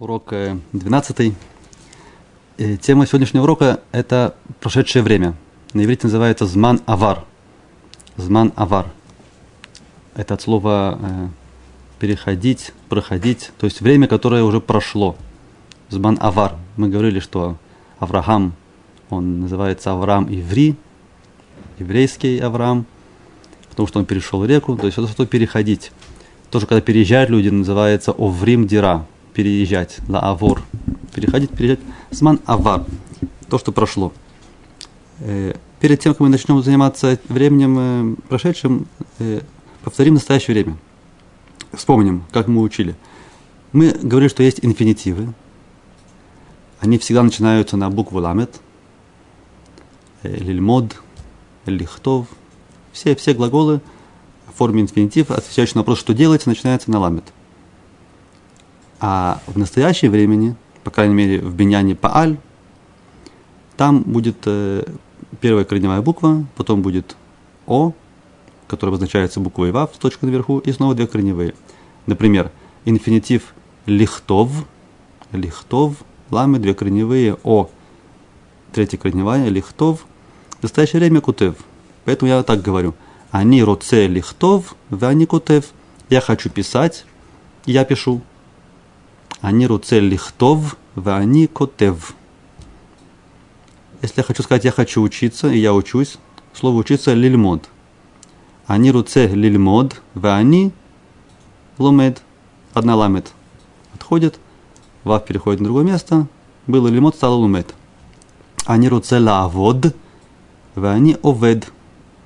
Урок 12. Э, тема сегодняшнего урока – это прошедшее время. На иврите называется «зман авар». «Зман авар». Это от слова э, «переходить», «проходить», то есть время, которое уже прошло. «Зман авар». Мы говорили, что Авраам, он называется Авраам Иври, еврейский Авраам, потому что он перешел реку, то есть это что переходить. Тоже, когда переезжают люди, называется Оврим Дира, переезжать, ла авор, переходить, переезжать, сман авар, то, что прошло. Э, перед тем, как мы начнем заниматься временем э, прошедшим, э, повторим настоящее время. Вспомним, как мы учили. Мы говорили, что есть инфинитивы. Они всегда начинаются на букву ламет, лильмод, лихтов. Все, все глаголы в форме инфинитив, отвечающие на вопрос, что делать, начинаются на ламет. А в настоящее времени, по крайней мере в Беняне Пааль, там будет э, первая корневая буква, потом будет О, которая обозначается буквой Вав с точкой наверху, и снова две корневые. Например, инфинитив лихтов, лихтов, ламы, две корневые, О, третья корневая, лихтов. В настоящее время кутев. Поэтому я так говорю. Они роце лихтов, вы они кутев. Я хочу писать, я пишу. Они руцель лихтов, они котев. Если я хочу сказать, я хочу учиться, и я учусь, слово учиться лильмод. Они руце лильмод, они ломед, одна ламет. Отходит, вав переходит на другое место, было лильмод, стало лумед. Они руце лавод, они овед.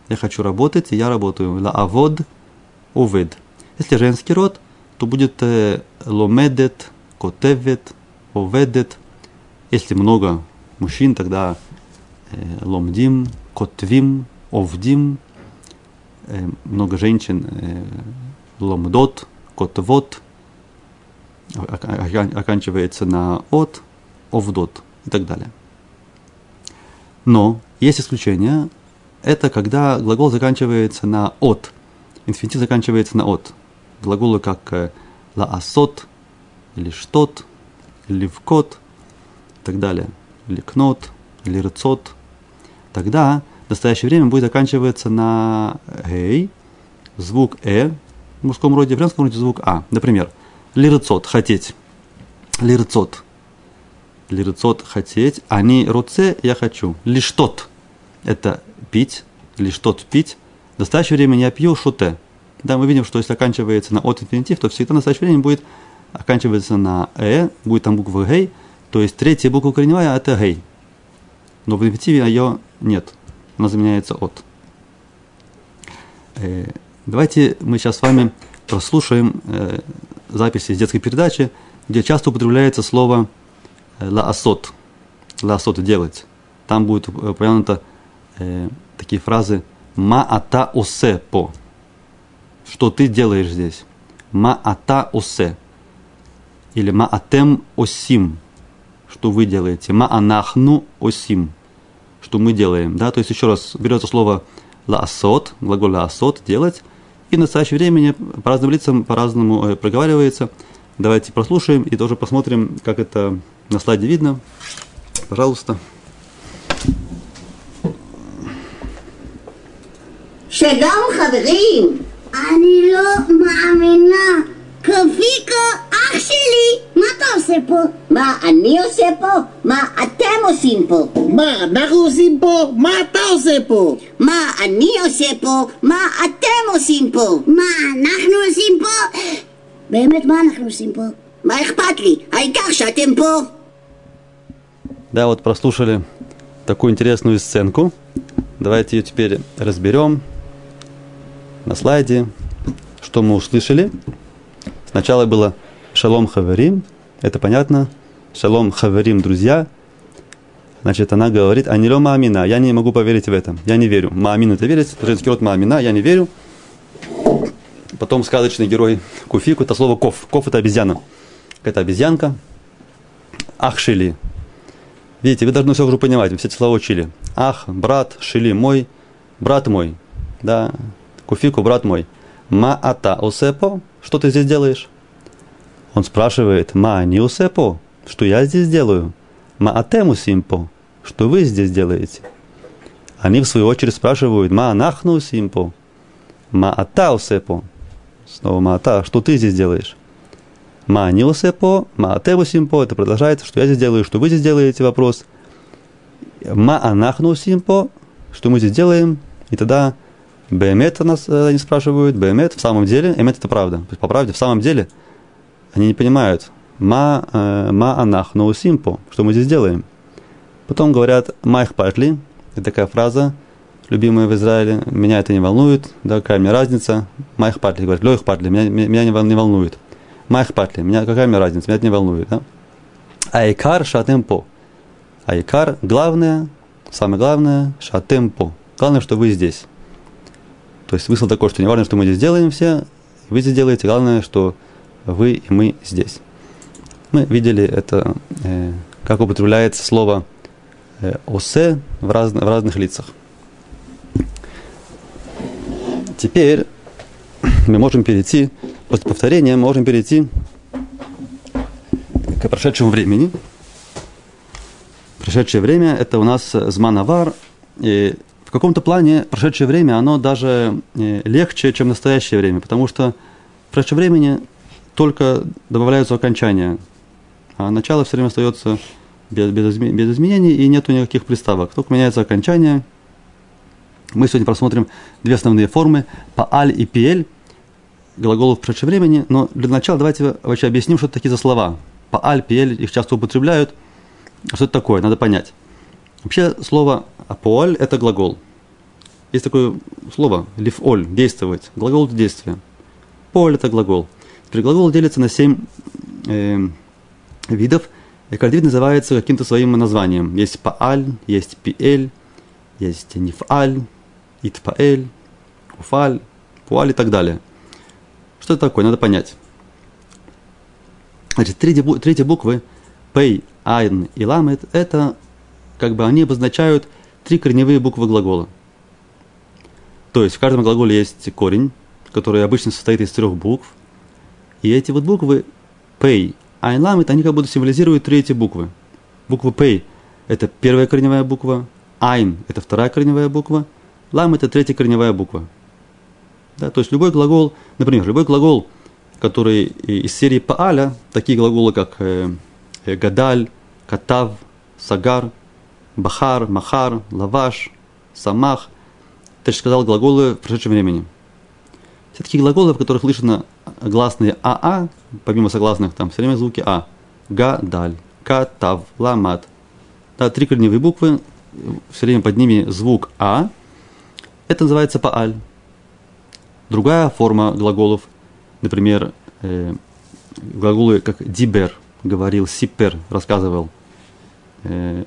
Я хочу работать, и я работаю. Лаавод, овед. Если женский род, то будет э, ломедет, котевет, оведет. Если много мужчин, тогда ломдим, котвим, овдим. Много женщин, ломдот, котвот. Оканчивается на от, овдот и так далее. Но есть исключение. Это когда глагол заканчивается на от. Инфинитив заканчивается на от. Глаголы как лаасот, или штот, ливкот и так далее, ликнот, лирцот, тогда в настоящее время будет заканчиваться на гей, звук э в мужском роде, в женском роде звук а. Например, лирцот, хотеть, лирцот, лирцот, хотеть, они роце, я хочу, лишь тот, это пить, лишь тот пить, в настоящее время я пью шуте. Да, мы видим, что если оканчивается на от инфинитив, то всегда в настоящее время будет оканчивается на «э», будет там буква «гей», то есть третья буква корневая – это «гей». Но в инфинитиве ее нет, она заменяется «от». Э, давайте мы сейчас с вами прослушаем э, записи из детской передачи, где часто употребляется слово «лаасот», «лаасот» – «делать». Там будет упомянуто э, такие фразы «ма ата осе по», что ты делаешь здесь, «ма ата осе», или маатем осим, что вы делаете, маанахну осим, что мы делаем, да, то есть еще раз берется слово лаасот, глагол лаасот, делать, и на настоящее время по разным лицам по-разному э, проговаривается. Давайте прослушаем и тоже посмотрим, как это на слайде видно. Пожалуйста. Шедам, хадгим, они ло маамина, קוויקו אח שלי, מה אתה עושה פה? מה אני עושה פה? מה אתם עושים פה? מה אנחנו עושים פה? מה אתה עושה פה? מה אני עושה פה? מה אתם עושים פה? מה אנחנו עושים פה? באמת, מה אנחנו עושים פה? מה אכפת לי? העיקר שאתם פה. Да, вот прослушали такую интересную сценку. Давайте ее теперь разберем на слайде, что мы услышали. Сначала было Шалом Хаверим, это понятно. Шалом Хаверим, друзья. Значит, она говорит, Анило Маамина, я не могу поверить в это, я не верю. Маамин это верить, женский род Маамина, я не верю. Потом сказочный герой Куфику, это слово ков. Ков это обезьяна. Это обезьянка. Ах, Шили. Видите, вы должны все уже понимать, вы все эти слова учили. Ах, брат, Шили, мой, брат мой. Да, Куфику, брат мой. Ма ата осепо, что ты здесь делаешь? Он спрашивает, ма ниусепо, что я здесь делаю? Ма атему симпо, что вы здесь делаете? Они в свою очередь спрашивают, ма анахну симпо, ма атаусепо, снова ма ата, что ты здесь делаешь? Ма ниусепо, ма атему симпо, это продолжается, что я здесь делаю, что вы здесь делаете, вопрос. Ма анахну симпо, что мы здесь делаем, и тогда Бемет нас э, они спрашивают, Бемет в самом деле, Эмет это правда. По правде, в самом деле, они не понимают, ма, э, ма анах симпо, что мы здесь делаем. Потом говорят, майх патли, это такая фраза, любимая в Израиле, меня это не волнует, да, какая мне разница, майх патли, говорят, лёх патли, меня, меня не, не волнует. Майх патли, меня, какая мне разница, меня это не волнует, да. Айкар шатемпо. Айкар, главное, самое главное, шатемпо. Главное, что вы здесь. То есть смысл такой, что не важно, что мы здесь делаем все, вы здесь делаете, главное, что вы и мы здесь. Мы видели это, э, как употребляется слово э, «осе» в, раз, в разных лицах. Теперь мы можем перейти, после повторения можем перейти к прошедшему времени. Прошедшее время – это у нас зманавар, и в каком-то плане прошедшее время, оно даже э, легче, чем настоящее время, потому что в прошедшем времени только добавляются окончания, а начало все время остается без, без, без изменений и нету никаких приставок. Только меняется окончание. Мы сегодня просмотрим две основные формы – пааль и пиэль, глаголов в прошедшем времени. Но для начала давайте вообще объясним, что это такие за слова. Пааль, пиэль, их часто употребляют. Что это такое, надо понять. Вообще слово апоаль – это глагол. Есть такое слово лифоль – действовать. Глагол – это действие. Поль – это глагол. Теперь глагол делится на семь э, видов, и каждый вид называется каким-то своим названием. Есть пааль, есть пиэль, есть нифаль, итпаэль, уфаль, пуаль и так далее. Что это такое? Надо понять. Значит, третьи, буквы пей, айн и ламет – это как бы они обозначают три корневые буквы глагола. То есть в каждом глаголе есть корень, который обычно состоит из трех букв. И эти вот буквы pay, айн, ламит, они как будто символизируют три эти буквы. Буква pay – это первая корневая буква, айн – это вторая корневая буква, лам – это третья корневая буква. Да, то есть любой глагол, например, любой глагол, который из серии пааля, такие глаголы, как э, гадаль, катав, сагар, Бахар, Махар, Лаваш, Самах. Ты же сказал глаголы в прошедшем времени. Все такие глаголы, в которых слышно гласные АА, помимо согласных, там все время звуки А. Га, даль, ка, тав, ламат. Да, три корневые буквы, все время под ними звук А. Это называется пааль. Другая форма глаголов, например, э, глаголы как дибер, говорил, сипер, рассказывал, э,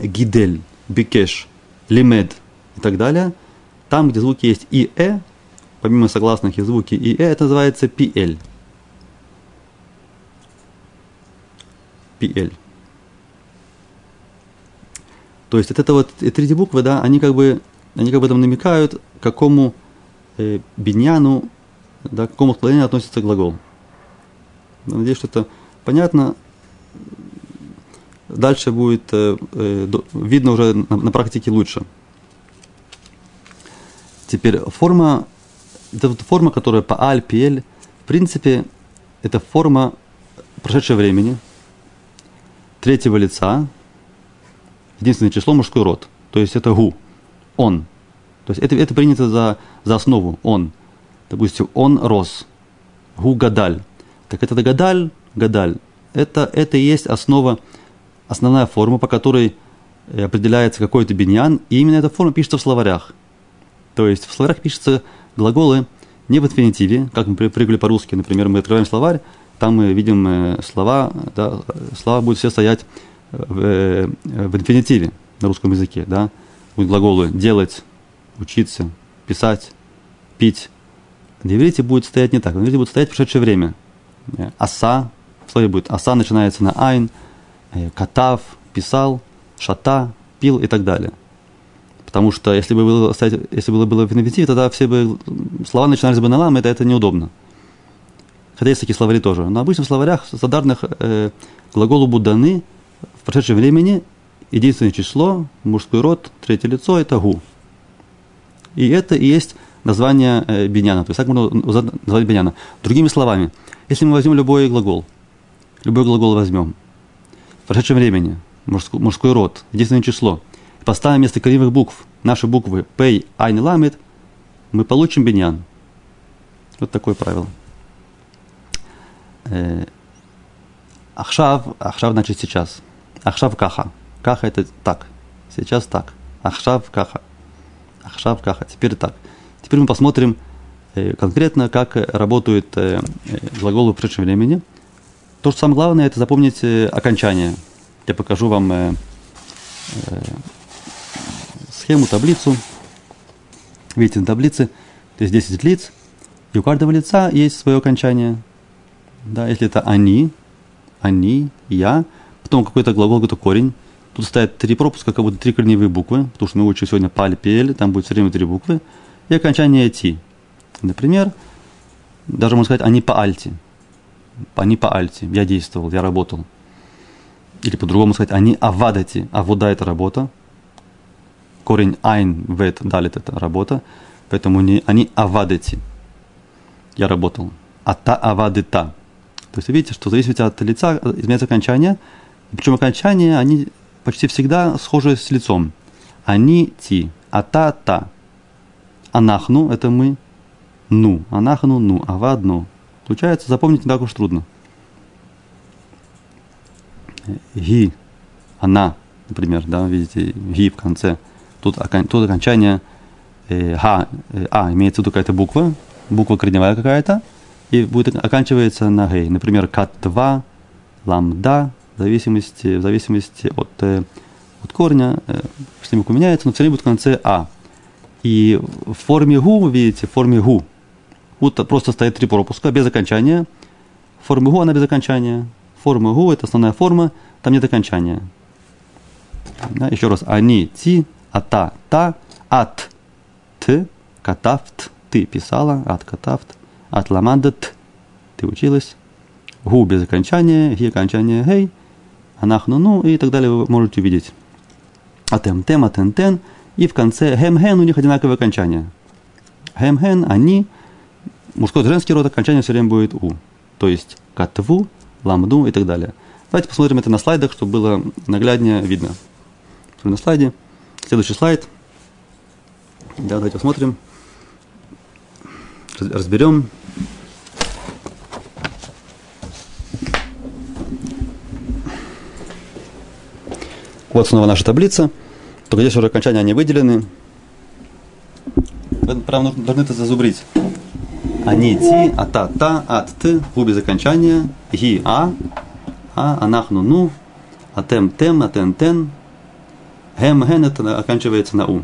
гидель, бикеш, лимед и так далее, там, где звуки есть и э, помимо согласных и звуки и э, это называется пиэль. Пиэль. То есть это вот эти эти буквы, да, они как бы, они как бы там намекают, к какому э, биньяну, да, к какому склонению относится глагол. Надеюсь, что это понятно дальше будет э, э, видно уже на, на практике лучше. Теперь форма, это вот форма, которая по аль, пиэль, в принципе, это форма прошедшего времени, третьего лица, единственное число мужской род. То есть это гу, он. То есть это, это принято за, за основу, он. Допустим, он рос, гу гадаль. Так это гадаль, гадаль. Это, это и есть основа основная форма, по которой э, определяется какой-то биньян, и именно эта форма пишется в словарях. То есть в словарях пишутся глаголы не в инфинитиве, как мы привыкли по-русски, например, мы открываем словарь, там мы видим э, слова, да, слова будут все стоять в, э, в инфинитиве на русском языке, да, будут глаголы делать, учиться, писать, пить. На иврите будет стоять не так, на иврите будет стоять в прошедшее время. Аса, в слове будет аса начинается на айн, катав, писал, шата, пил и так далее. Потому что если бы было, если было, было в инфинитиве, тогда все бы слова начинались бы на лам, это, это неудобно. Хотя есть такие словари тоже. Но обычно в словарях стандартных э, глаголу буданы в прошедшем времени единственное число, мужской род, третье лицо – это гу. И это и есть название э, биньяна. То есть так можно назвать биньяна. Другими словами, если мы возьмем любой глагол, любой глагол возьмем, прошедшем времени, мужской, мужской род, единственное число, поставим вместо корневых букв наши буквы пей, айн ламит, мы получим биньян. Вот такое правило. Э, ахшав, ахшав значит сейчас. Ахшав каха. Каха это так. Сейчас так. Ахшав каха. Ахшав каха. Теперь так. Теперь мы посмотрим э, конкретно, как работают э, глаголы в прошедшем времени. То, что самое главное, это запомнить окончание. Я покажу вам схему, таблицу. Видите, на таблице, то есть 10 лиц, и у каждого лица есть свое окончание. Да, если это они, они, я, потом какой-то глагол, какой-то корень. Тут стоят три пропуска, как будто три корневые буквы, потому что мы учим сегодня паль, пель, там будет все время три буквы. И окончание ти. Например, даже можно сказать, они по альте. Они по альте. Я действовал, я работал. Или по-другому сказать, они авадати. Авода – это работа корень айн, вет, далит это работа, поэтому они, они авадети. Я работал. А та авадета. То есть видите, что зависит от лица, изменяется окончание, причем окончания, они почти всегда схожи с лицом. Они ти, а та та. Анахну – это мы, ну, анахну – ну, авад – ну. Получается, запомнить не так уж трудно. Ги, она, например, да, видите, ги в конце – Тут, тут окончание э, ха, э, а, имеется в какая-то буква, буква корневая какая-то, и будет оканчивается на гей. Например, кат-2, ламда, в зависимости, в зависимости от, э, от корня, э, что меняется, но все время будет в конце а. И в форме гу, видите, в форме гу, вот просто стоит три пропуска без окончания. В форме гу она без окончания. Форма гу – это основная форма, там нет окончания. Да, еще раз, они, ти, ата, та, ат, т, катафт, ты писала, ат катафт, от ламандат, ты училась, гу без окончания, ги окончание. Гей, анахну ну и так далее. Вы можете увидеть. Атем тем, атен тен, и в конце хем-хен у них одинаковое окончание. Хем-хен, они, мужской и женский род, окончание все время будет у. То есть катву, ламду и так далее. Давайте посмотрим это на слайдах, чтобы было нагляднее видно. На слайде. Следующий слайд. Да, давайте посмотрим. Разберем. Вот снова наша таблица. Только здесь уже окончания не выделены. Вы, правда, должны это зазубрить. Они, ти, а та, ат, ты, у без окончания, ги, а, а, анахну, ну, атем, тем, атен, тен, Гем, ген это оканчивается на у.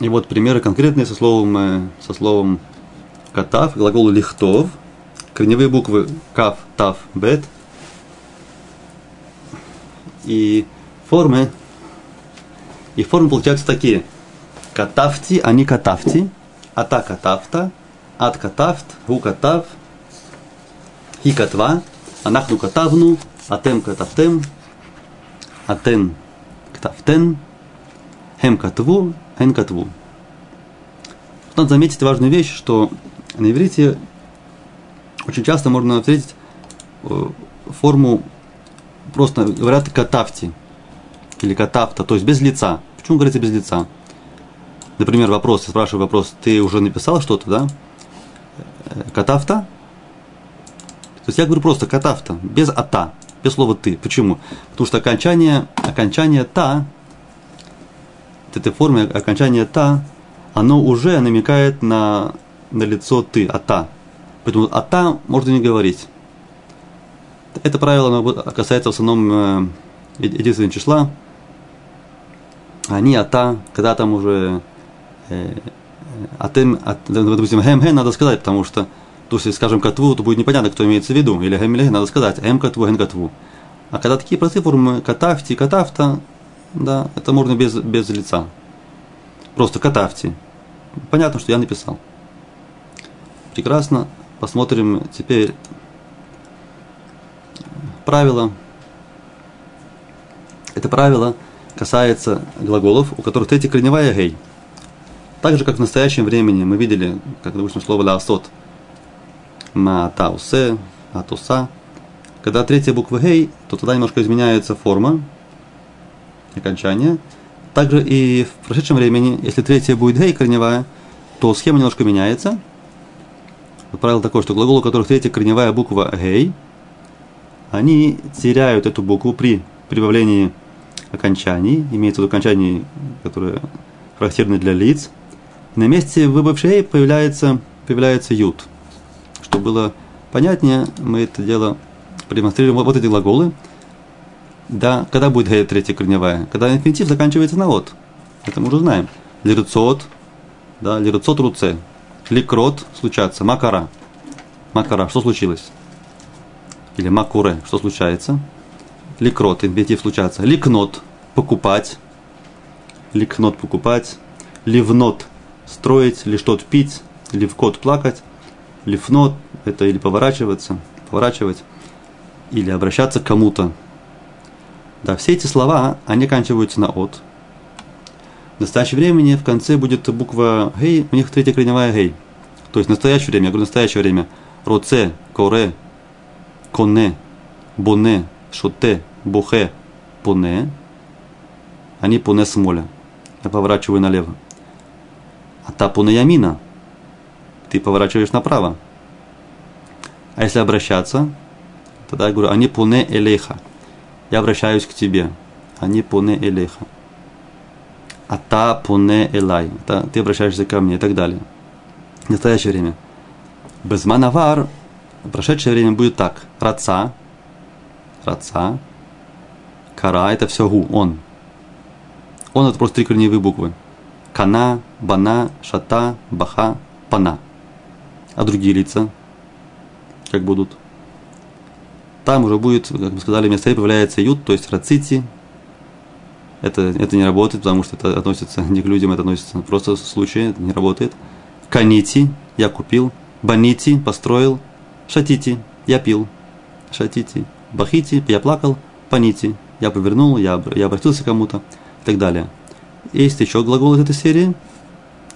И вот примеры конкретные со словом, э, со словом катав, глагол лихтов, корневые буквы кав, тав, бет. И формы, и формы получаются такие. Катавти, а не катавти, ата катавта, ат катавт, гу катав, хи катва, анахну катавну, атем катавтем, Атен ктафтен, хем катву, эн катву. Надо заметить важную вещь, что на иврите очень часто можно встретить э, форму просто говорят катавти или катавта, то есть без лица. Почему говорится без лица? Например, вопрос, спрашиваю вопрос, ты уже написал что-то, да? Э, катавта? То есть я говорю просто катавта, без ата без слова ты. Почему? Потому что окончание, окончание та, в этой форме окончание та, оно уже намекает на, на лицо ты, а та. Поэтому а та можно не говорить. Это правило касается в основном э, единственного числа. Они, а та, когда там уже э, а тем, а, допустим, хэм, хэм надо сказать, потому что то есть, скажем, катву, то будет непонятно, кто имеется в виду. Или гем, надо сказать, эм катву, ген катву. А когда такие простые формы катафти, катафта, да, это можно без, без лица. Просто катафти. Понятно, что я написал. Прекрасно. Посмотрим теперь правило. Это правило касается глаголов, у которых третья корневая гей. Так же, как в настоящем времени мы видели, как, допустим, слово «лаосот» «матаусе», «атуса». Когда третья буква гей, то тогда немножко изменяется форма окончания. Также и в прошедшем времени, если третья будет гей корневая, то схема немножко меняется. Правило такое, что глаголы, у которых третья корневая буква гей, они теряют эту букву при прибавлении окончаний, имеется в виду окончаний, которые характерны для лиц. На месте выбывшей появляется, появляется ют. Чтобы было понятнее, мы это дело продемонстрируем. Вот эти глаголы. Да, когда будет гей третья корневая? Когда инфинитив заканчивается на от. Это мы уже знаем. Лируцот, да, лируцот руце. Ликрот случаться, макара. Макара, что случилось? Или макуре, что случается? Ликрот, инфинитив случаться. Ликнот, покупать. Ликнот, покупать. Ливнот, строить, ли что-то пить. Ливкот, плакать. Лифнот, это или поворачиваться, поворачивать. Или обращаться к кому-то. Да, все эти слова, они оканчиваются на от. В настоящее времени в конце будет буква гей, у них третья корневая гей. То есть в настоящее время, я говорю настоящее время, роце, коре, коне, боне, шоте, бухе, поне, они поне смоля. Я поворачиваю налево. А та поне ямина, ты поворачиваешь направо. А если обращаться, тогда я говорю, они поне элейха. Я обращаюсь к тебе. Они поне элейха а та пуне элай, ты обращаешься ко мне и так далее. В настоящее время. Безманавар, прошедшее время будет так. Раца, раца, кара, это все гу, он. Он это просто три корневые буквы. Кана, бана, шата, баха, пана. А другие лица, как будут? Там уже будет, как мы сказали, вместо появляется ют, то есть рацити, это, это не работает, потому что это относится не к людям, это относится просто в случае, это не работает. Канити, я купил. Банити, построил. Шатити, я пил. Шатити. Бахити, я плакал. Панити, я повернул, я, я обратился к кому-то и так далее. Есть еще глагол из этой серии.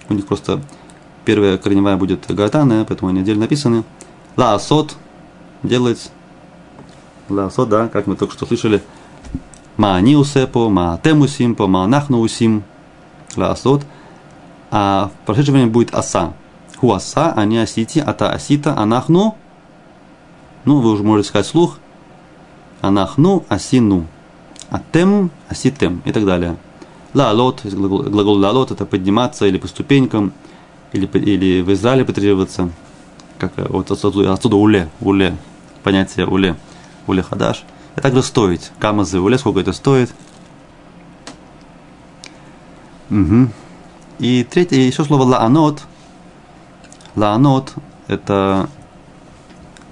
У них просто первая корневая будет гатана, поэтому они отдельно написаны. Ласот делать. Ласот, да, как мы только что слышали. Мааниусепо, маатемусимпо, маанахнуусим. Ласот. А в прошедшем времени будет аса. Хуаса, а не осити, ата асита, анахну. Ну, вы уже можете сказать слух. Анахну, асину. Атем, аситем и так далее. Лаалот, глагол, глагол лаалот, это подниматься или по ступенькам, или, или в Израиле потребоваться. Как вот отсюда, отсюда уле, уле, понятие уле, уле хадаш – а также стоить. Кама зеуле, сколько это стоит. Угу. И третье, еще слово лаанот. Лаанот – это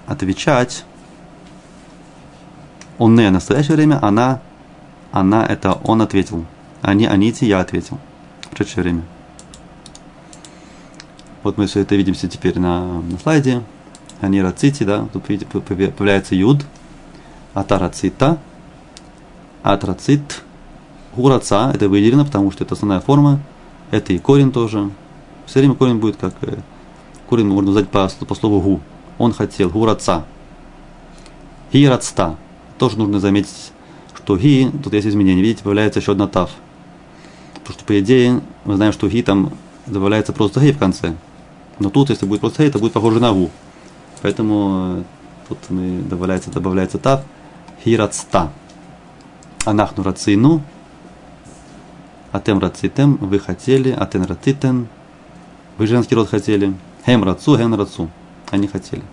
отвечать. Он не в настоящее время, она, она – это он ответил. Они, аните, я ответил. В прошедшее время. Вот мы все это видим теперь на, на слайде. Они рацити, да, тут появляется юд – атарацита, атрацит, гураца, это выделено, потому что это основная форма, это и корень тоже. Все время корень будет как, э, корень можно назвать по, по слову гу. Он хотел, гураца. Гирацта. Тоже нужно заметить, что ги, тут есть изменение, видите, появляется еще одна тав. Потому что, по идее, мы знаем, что ги там добавляется просто гей в конце. Но тут, если будет просто гей, это будет похоже на гу. Поэтому э, тут добавляется, добавляется тав хирацта. Анахну рацину, атем рацитем, вы хотели, атен рацитен, вы женский род хотели, хем рацу, хем рацу, они хотели.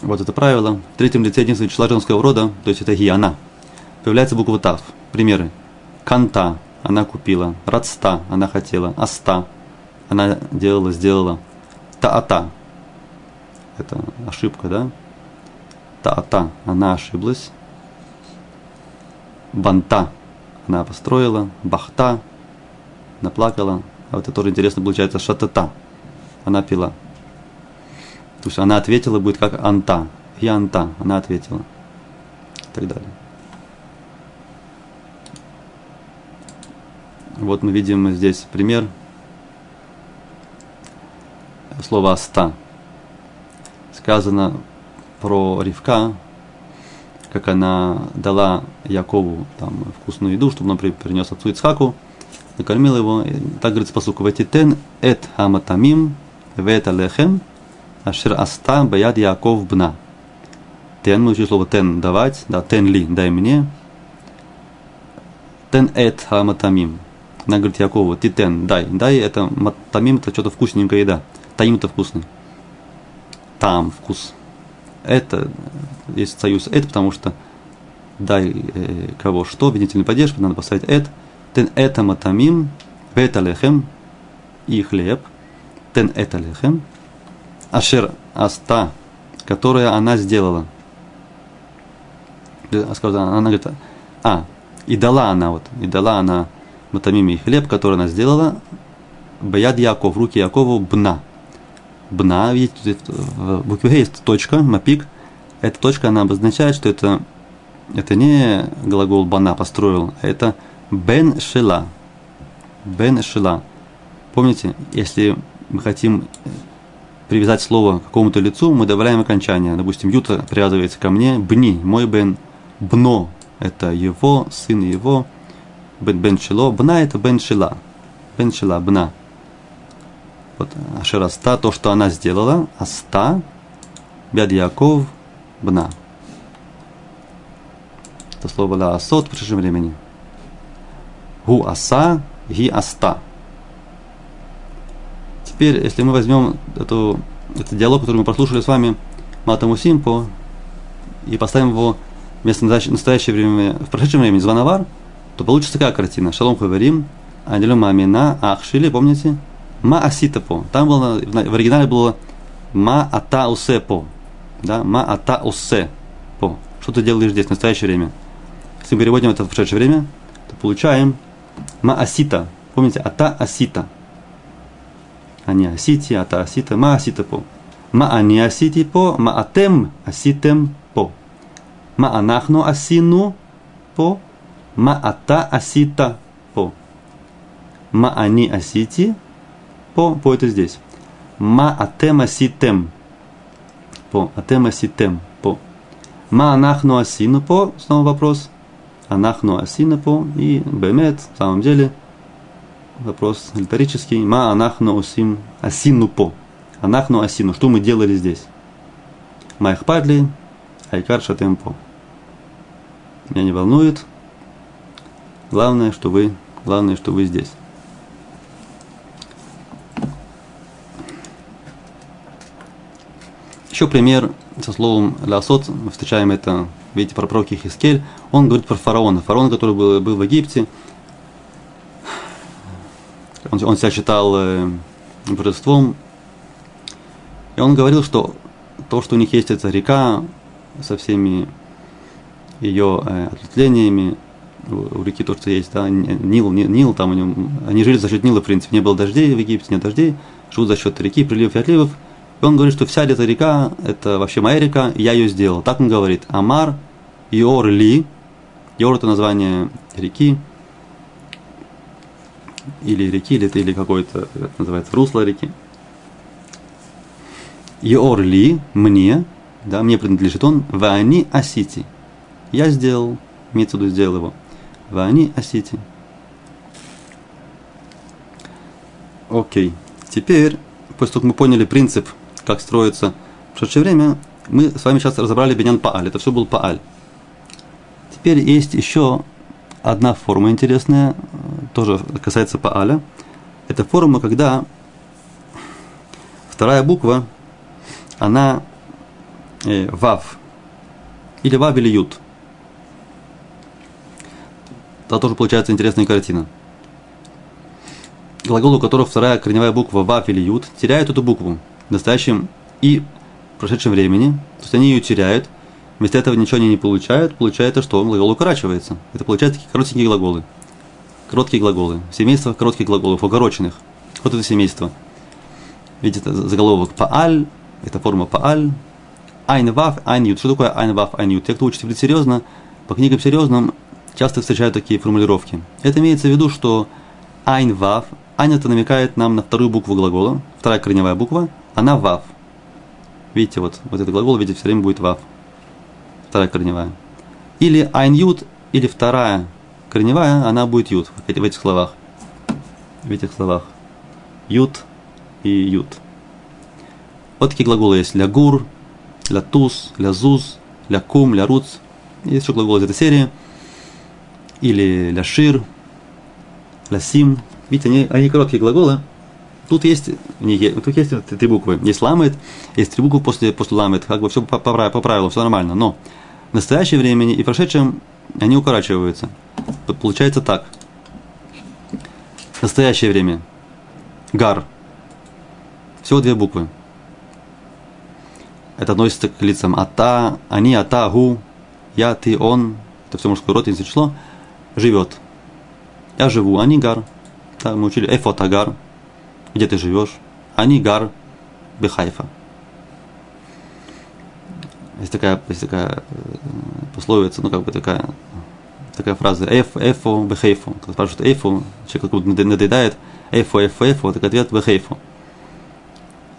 Вот это правило. В третьем лице единственного числа женского рода, то есть это ги, она. Появляется буква тав. Примеры. Канта, она купила. Рацта, она хотела. Аста, она делала, сделала. Таата, это ошибка, да? Та-та, она ошиблась. Банта, она построила. Бахта, наплакала. А вот это тоже интересно получается шатата. Она пила. То есть она ответила, будет как анта. И анта. Она ответила. И так далее. Вот мы видим здесь пример слова «аста». Сказано про Ривка, как она дала Якову там, вкусную еду, чтобы он принес отцу Ицхаку, накормил его. И так говорится по суку, «Ватитен эт хаматамим вет алехем ашер аста баяд Яков бна». Тен, мы учили слово тен давать, да, тен ли, дай мне. Тен эт хаматамим. Она говорит Якову, ты тен, дай. Дай, это тамим, это что-то вкусненькая еда. Таим это вкусный. Там вкус. Это, есть союз это, потому что дай э, кого что, обвинительный падеж, надо поставить эт. Тен это матамим, это лехем, и хлеб. Тен это лехем. Ашер аста, которая она сделала. Она говорит, а, и дала она, вот, и дала она матамими хлеб, который она сделала, Баяд Яков, руки Якову, бна. Бна, видите, в букве есть точка, мапик. Эта точка, она обозначает, что это, это не глагол бана построил, а это бен шила. Бен шила. Помните, если мы хотим привязать слово к какому-то лицу, мы добавляем окончание. Допустим, Юта привязывается ко мне, бни, мой бен, бно, это его, сын его, бен, бен шило, бна это бен шила, бен шила, бна. Вот Ашераста, то, что она сделала, Аста, Бяд Яков, Бна. Это слово ла асот в прежнем времени. Гу аса, ги аста. Теперь, если мы возьмем эту, этот диалог, который мы прослушали с вами, Матаму Симпо, и поставим его вместо настоящее время, в прошедшем времени Званавар, то получится такая картина. Шалом Хаверим, Анилю Мамина, Ахшили, помните? Ма аситапо. Там было, в оригинале было ма ата усе по. Да, ма ата усе по. Что ты делаешь здесь в настоящее время? Если мы переводим это в прошедшее время, то получаем ма асита. Помните, ата асита. А не асити, ата асита, ма асита по. Ма ани асити по, ма атем аситем по. Ма анахну асину по, ма ата асита по. Ма ани асити по, по это здесь. Ма атем аситем. По, атем аситем. По. Ма анахну асину по, снова вопрос. Анахну асину по. И бемет, в самом деле, вопрос риторический. Ма анахну асим асину по. Анахну асину. Что мы делали здесь? Майх падли, айкар шатем по. Меня не волнует. Главное, что вы, главное, что вы здесь. Еще пример со словом «лясот». Мы встречаем это, видите, про пророка Хискель. Он говорит про фараона. Фараон, который был, был в Египте, он, он себя считал э, божеством. И он говорил, что то, что у них есть эта река со всеми ее э, ответвлениями, у реки то, что есть, да, Нил, Нил, там у они жили за счет Нила, в принципе, не было дождей в Египте, нет дождей, живут за счет реки, приливов и отливов – и он говорит, что вся эта река, это вообще моя река, я ее сделал. Так он говорит. Амар Йор Ли. Йор это название реки. Или реки, или или какое-то, это называется, русло реки. יאור לי, мне, да, мне принадлежит он, ואני עשיתי. Я сделал, имеется в виду сделал его. ואני עשיתי. Окей. Теперь, после того, как мы поняли принцип как строится в прошедшее время, мы с вами сейчас разобрали Бенян Пааль. Это все был Пааль. Теперь есть еще одна форма интересная, тоже касается Пааля. Это форма, когда вторая буква, она э, Вав. Или Вав или Ют. Это тоже получается интересная картина. Глагол, у которого вторая корневая буква Вав или Ют, теряет эту букву в настоящем и прошедшем времени, то есть они ее теряют, вместо этого ничего они не получают, получается, что глагол укорачивается. Это получается такие коротенькие глаголы. Короткие глаголы. Семейство коротких глаголов, укороченных. Вот это семейство. Видите, это заголовок Пааль, это форма Пааль, Айн Вав, Айн Ют. Что такое Айн Вав, Айн Ют? Те, кто учит серьезно, по книгам серьезным, часто встречают такие формулировки. Это имеется в виду, что Айн Вав, Айн это намекает нам на вторую букву глагола, вторая корневая буква, она Вав. Видите, вот, вот этот глагол, видите, все время будет Вав. Вторая корневая. Или Айн Ют, или вторая корневая, она будет Ют в этих словах. В этих словах. Ют и Ют. Вот такие глаголы есть. Лягур, лятус, лязуз, лякум, ляруц. Есть еще глаголы из этой серии. Или ляшир, лясим. Видите, они, они короткие глаголы. Тут есть, тут есть три буквы. Есть ламет, есть три буквы после, после ламет. Как бы все по, по, по правилам, все нормально. Но в настоящем времени и в прошедшем они укорачиваются. Получается так. Настоящее время. Гар. Всего две буквы. Это относится к лицам ата, они, ата, гу, я, ты, он. Это все мужской род, если число. Живет. Я живу, они гар. Да, мы учили эфотагар. Где ты живешь? Они гар бехайфа. Есть такая, есть такая э, пословица, ну как бы такая, такая фраза эф, эфо, бехейфо. Когда спрашивают эфо, человек как будто надоедает, эфо, эфо, эфо, так ответ бехейфо.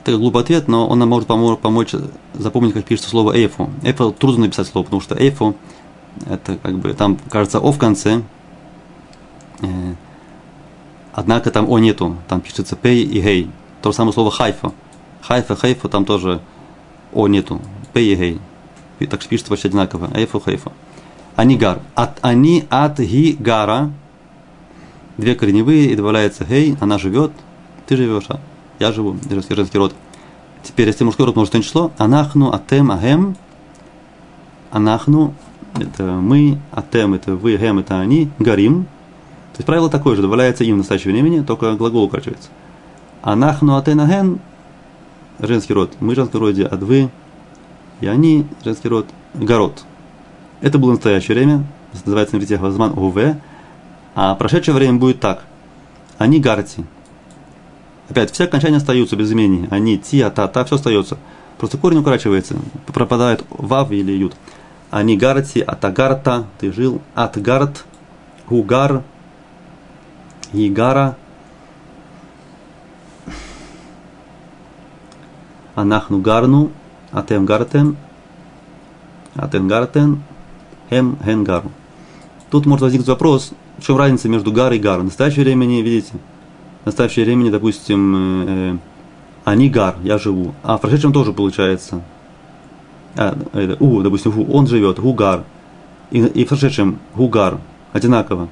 Это глупый ответ, но он нам может помочь, помочь запомнить, как пишется слово эйфу. Эйфу трудно написать слово, потому что эйфу, это как бы, там кажется о в конце, э, однако там о нету, там пишется пей и гей. То же самое слово хайфа. Хайфа, хайфа, там тоже о нету, пей и гей. И так что пишется почти одинаково. Эйфу, хайфа. Анигар. От они от ги гара. Две корневые и добавляется гей, она живет, ты живешь, а я живу, женский, женский род. Теперь, если мужской род множественное число, анахну, атем, агем, анахну, это мы, атем, это вы, гем, это они, горим. То есть правило такое же, добавляется им в настоящее времени, только глагол укорачивается. Анахну, атен, аген, женский род. Мы женский роде, а вы, и они, женский род, город. Это было настоящее время, называется на иврите Вазман Уве, а прошедшее время будет так. Они гарти, Опять, все окончания остаются без имени. Они, ти, а, та, та, все остается. Просто корень укорачивается. Пропадает вав или ют. Они гарти, атагарта, ты жил, атгарт, гугар, игара, анахну гарну, атем гартем, атем гартен, хем хен гару. Тут может возникнуть вопрос, в чем разница между гар и гар. В настоящее время, не видите, в настоящее времени, допустим, э, Анигар, я живу. А в прошедшем тоже получается. А, это, у, допустим, у, он живет, гугар. И, и в прошедшем гугар. Одинаково.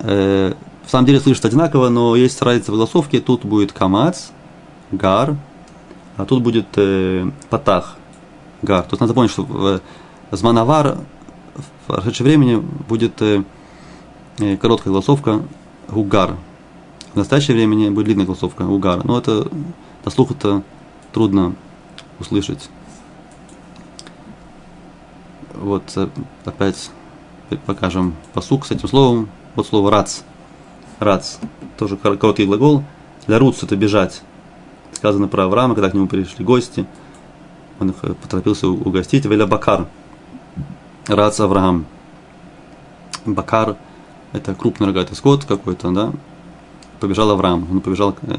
Э, в самом деле слышит одинаково, но есть разница в голосовке. Тут будет камац, гар, а тут будет э, патах, гар. То есть надо помнить, что в, зманавар в прошедшем времени будет э, э короткая голосовка гугар. В настоящее время будет длинная голосовка угара. Но это на слух это трудно услышать. Вот э, опять покажем посук с этим словом. Вот слово рац. Рац. Тоже короткий глагол. Для руц это бежать. Сказано про Авраама, когда к нему пришли гости. Он их э, поторопился угостить. Веля Бакар. Рац Авраам. Бакар – это крупный рогатый скот какой-то, да, побежал Авраам. Он побежал э,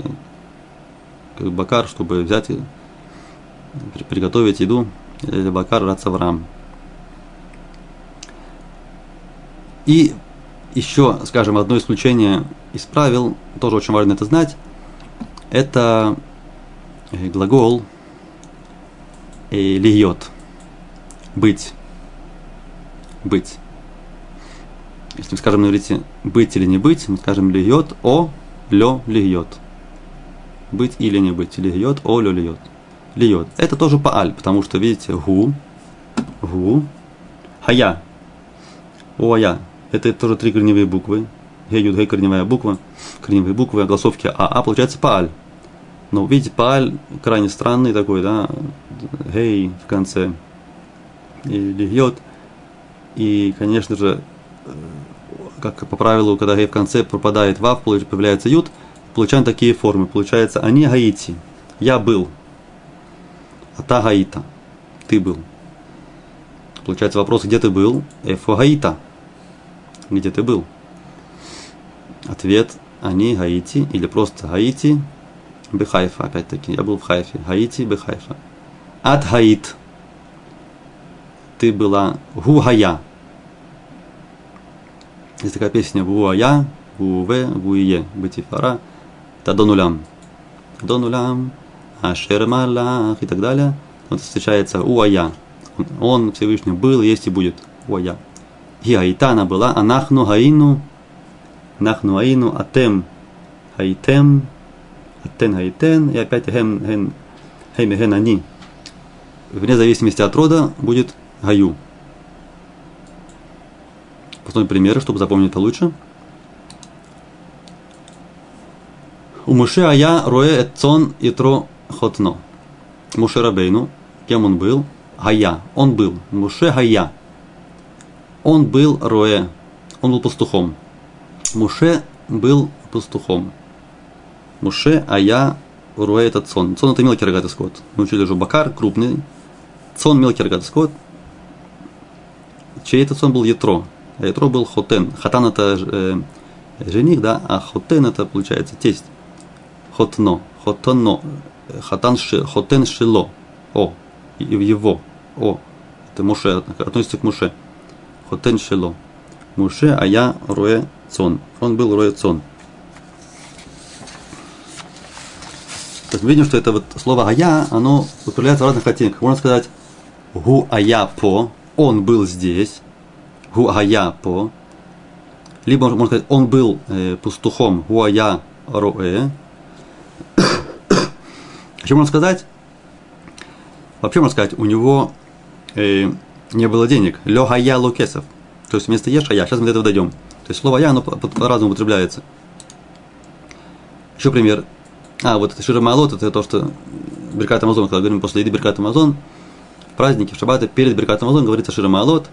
как Бакар, чтобы взять и приготовить еду для Бакар Рац Авраам. И еще, скажем, одно исключение из правил, тоже очень важно это знать, это э, глагол льет, быть, быть. Если мы скажем на иврите быть или не быть, мы скажем льет о лё льет. Быть или не быть. Льет, о лё льет. Льет. Это тоже пааль, потому что, видите, гу, гу, хая, о я. Это тоже три корневые буквы. Гей, гей, корневая буква. Корневые буквы, голосовки а, а получается пааль. Но видите, пааль крайне странный такой, да, гей в конце. И льет. И, конечно же, как по правилу, когда гей в конце пропадает вав, появляется ют, получаем такие формы. Получается, они гаити. Я был. А та гаита. Ты был. Получается вопрос, где ты был? Эфо гаита. Где ты был? Ответ, они Гаити или просто Гаити, Бехайфа, опять-таки, я был в Хайфе. Гаити, Бехайфа. От Гаит. Ты была Гугая. Есть такая песня Гуая, Гуве, Гуие, Бетифара. Это до нулям. До нулям, Ашер Малах и так далее. Вот встречается Уая. Он Всевышний был, есть и будет. Уая. И Аитана была, Анахну Гаину, Нахну Аину, Атем Хайтем, Аттен Хайтен, и опять Хем, Хен, Хем, Хен, Они. Вне зависимости от рода будет Гаю. Посмотрим примеры, чтобы запомнить это лучше. У Муше Ая Роэ Эцон Итро Хотно. Муше Рабейну, кем он был? Гая. Он был. Муше Гая. Он был Роэ. Он был пастухом. Муше был пастухом. Муше, а я Руэ это цон. Цон это мелкий рогатый скот. Мы учили уже бакар, крупный. Цон мелкий рогатый скот. Чей это цон был Ятро? А Ятро был Хотен. Хатан это э, жених, да, а Хотен это получается тесть. Хотно. Хотно. Хатан ши, Хотен Шило. О. Его. О. Это Муше. Относится к Муше. Хотен Шило. Муше, а я Руэ Цон. Он был Руэ Цон. То есть мы видим, что это вот слово «ая», оно употребляется в разных оттенках. Можно сказать «гу ая по», он был здесь, «гу ая по», либо можно сказать «он был э, пастухом», «гу ая роэ». Еще можно сказать, вообще можно сказать, у него э, не было денег, «лё хая лукесов», то есть вместо «еш ая», сейчас мы до этого дойдем. То есть слово «я», оно по-разному употребляется. Еще пример. А, вот это Ширамалот, это то, что Беркат Амазон, когда говорим после еды Беркат Амазон, в празднике, в шаббаты, перед Беркат Амазон говорится Ширамалот,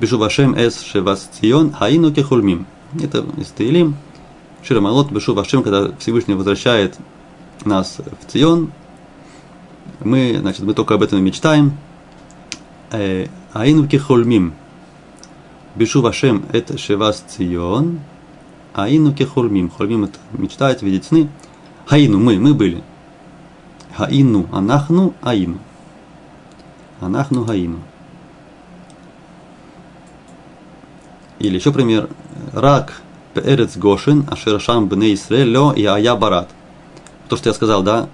Бешу Вашем Эс Шевастион Хаину Кехульмим. Это из Таилим. Бешу Вашем, когда Всевышний возвращает нас в Цион, мы, значит, мы только об этом и мечтаем. Э, Аину Кехульмим. Бешу Вашем это Шевас Цион, Аину Кехульмим. Хульмим это мечтать, видеть сны. Хаину, мы, мы были. Хаину, анахну, аину. Анахну, гаину. Или еще пример. Рак, пеэрец гошин, ашерашам бне Исраэль, лё и ая барат. То, что я сказал, да?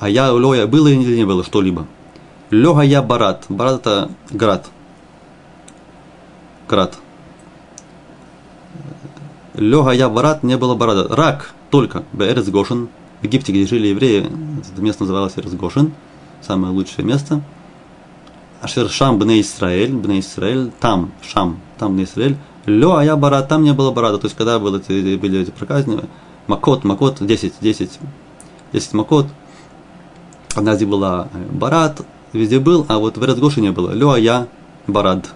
Ая, лё, было или не было что-либо. Лё, ая барат. Барат это град. Град. Лё, ая барат, не было барада. Рак, только, беэрец гошин, в Египте, где жили евреи, это место называлось Эрцгошин, самое лучшее место. Ашер Шам Бне Исраэль, Бне Исраэль, там, Шам, там Бне Исраэль, Лё, а я барат, там не было барата. То есть, когда были эти, были эти проказни, Макот, Макот, 10, 10, 10 Макот. Одна была барат, везде был, а вот в Эрцгоше не было. Лё, а я барад.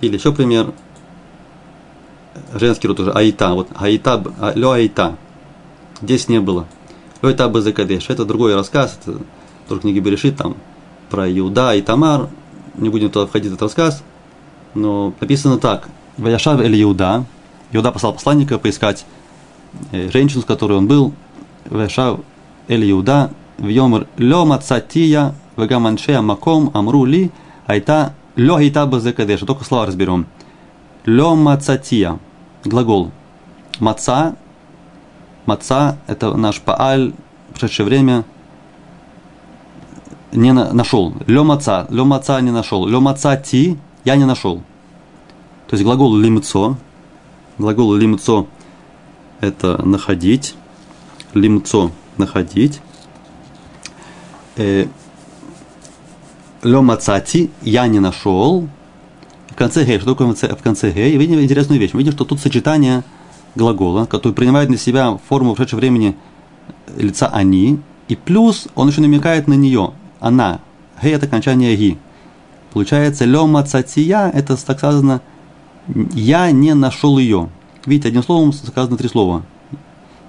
Или еще пример – женский род уже, Аита, вот Аита, а, Лё Аита. Здесь не было. Лё Аита Базакадеш. Это другой рассказ, это тоже книги Берешит, там про Иуда и Тамар. Не будем туда входить этот рассказ. Но написано так. Ваяшав или Иуда. Иуда послал посланника поискать э, женщину, с которой он был. Ваяшав или Иуда. Вьомер лё мацатия вегаманшея маком амру ли айта лё айта базакадеш. Только слова разберем. Лё мацатия глагол. Маца, маца – это наш пааль, прошедшее время, не на, нашел. Лё маца, лё маца не нашел. Лё маца ти, я не нашел. То есть глагол лимцо, глагол лимцо – это находить, лимцо – находить. Э, лё мацати, я не нашел, в конце гей. Что такое в конце гей? Видим интересную вещь. Мы видим, что тут сочетание глагола, который принимает на себя форму в ушедшего времени лица они, и плюс он еще намекает на нее, она. Гей это окончание ги. Получается, лема цатия, это так сказано, Я не нашел ее. Видите, одним словом сказано три слова.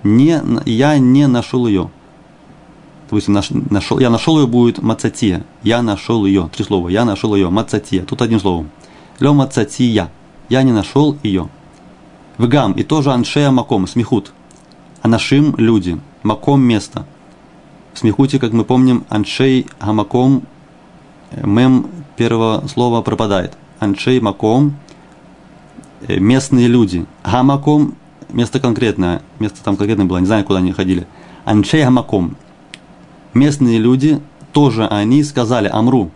Не, я не нашел ее. Допустим, наш, нашел, я нашел ее будет мацатия. Я нашел ее. Три слова. Я нашел ее. Мацатия. Тут одним словом. Ле мацатия. Я не нашел ее. Вгам. И тоже аншея маком. Смехут. Анашим люди. Маком место. В смехуте, как мы помним, аншей гамаком мем первого слова пропадает. Аншей маком э, местные люди. Гамаком место конкретное. Место там конкретное было, не знаю, куда они ходили. Аншей гамаком местные люди, тоже они сказали Амру.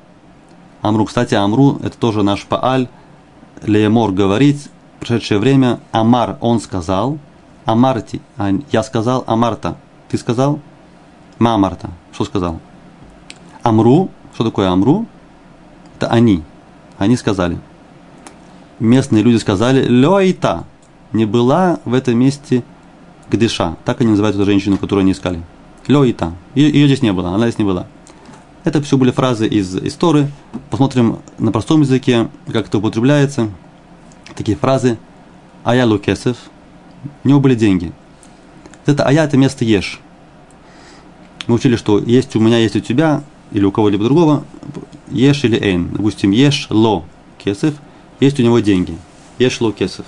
Амру, кстати, Амру, это тоже наш Пааль, Леемор говорит, прошедшее время, Амар, он сказал, Амарти, я сказал Амарта, ты сказал? Ма Амарта, что сказал? Амру, что такое Амру? Это они, они сказали. Местные люди сказали, Лёйта, не была в этом месте Гдыша, так они называют эту женщину, которую они искали. Лёита. Ее, ее здесь не было, она здесь не была. Это все были фразы из истории. Посмотрим на простом языке, как это употребляется. Такие фразы. Ая лукесев. У него были деньги. Это ая – это место ешь. Мы учили, что есть у меня, есть у тебя, или у кого-либо другого, ешь или эйн. Допустим, ешь ло кесев, есть у него деньги. Ешь ло кесев.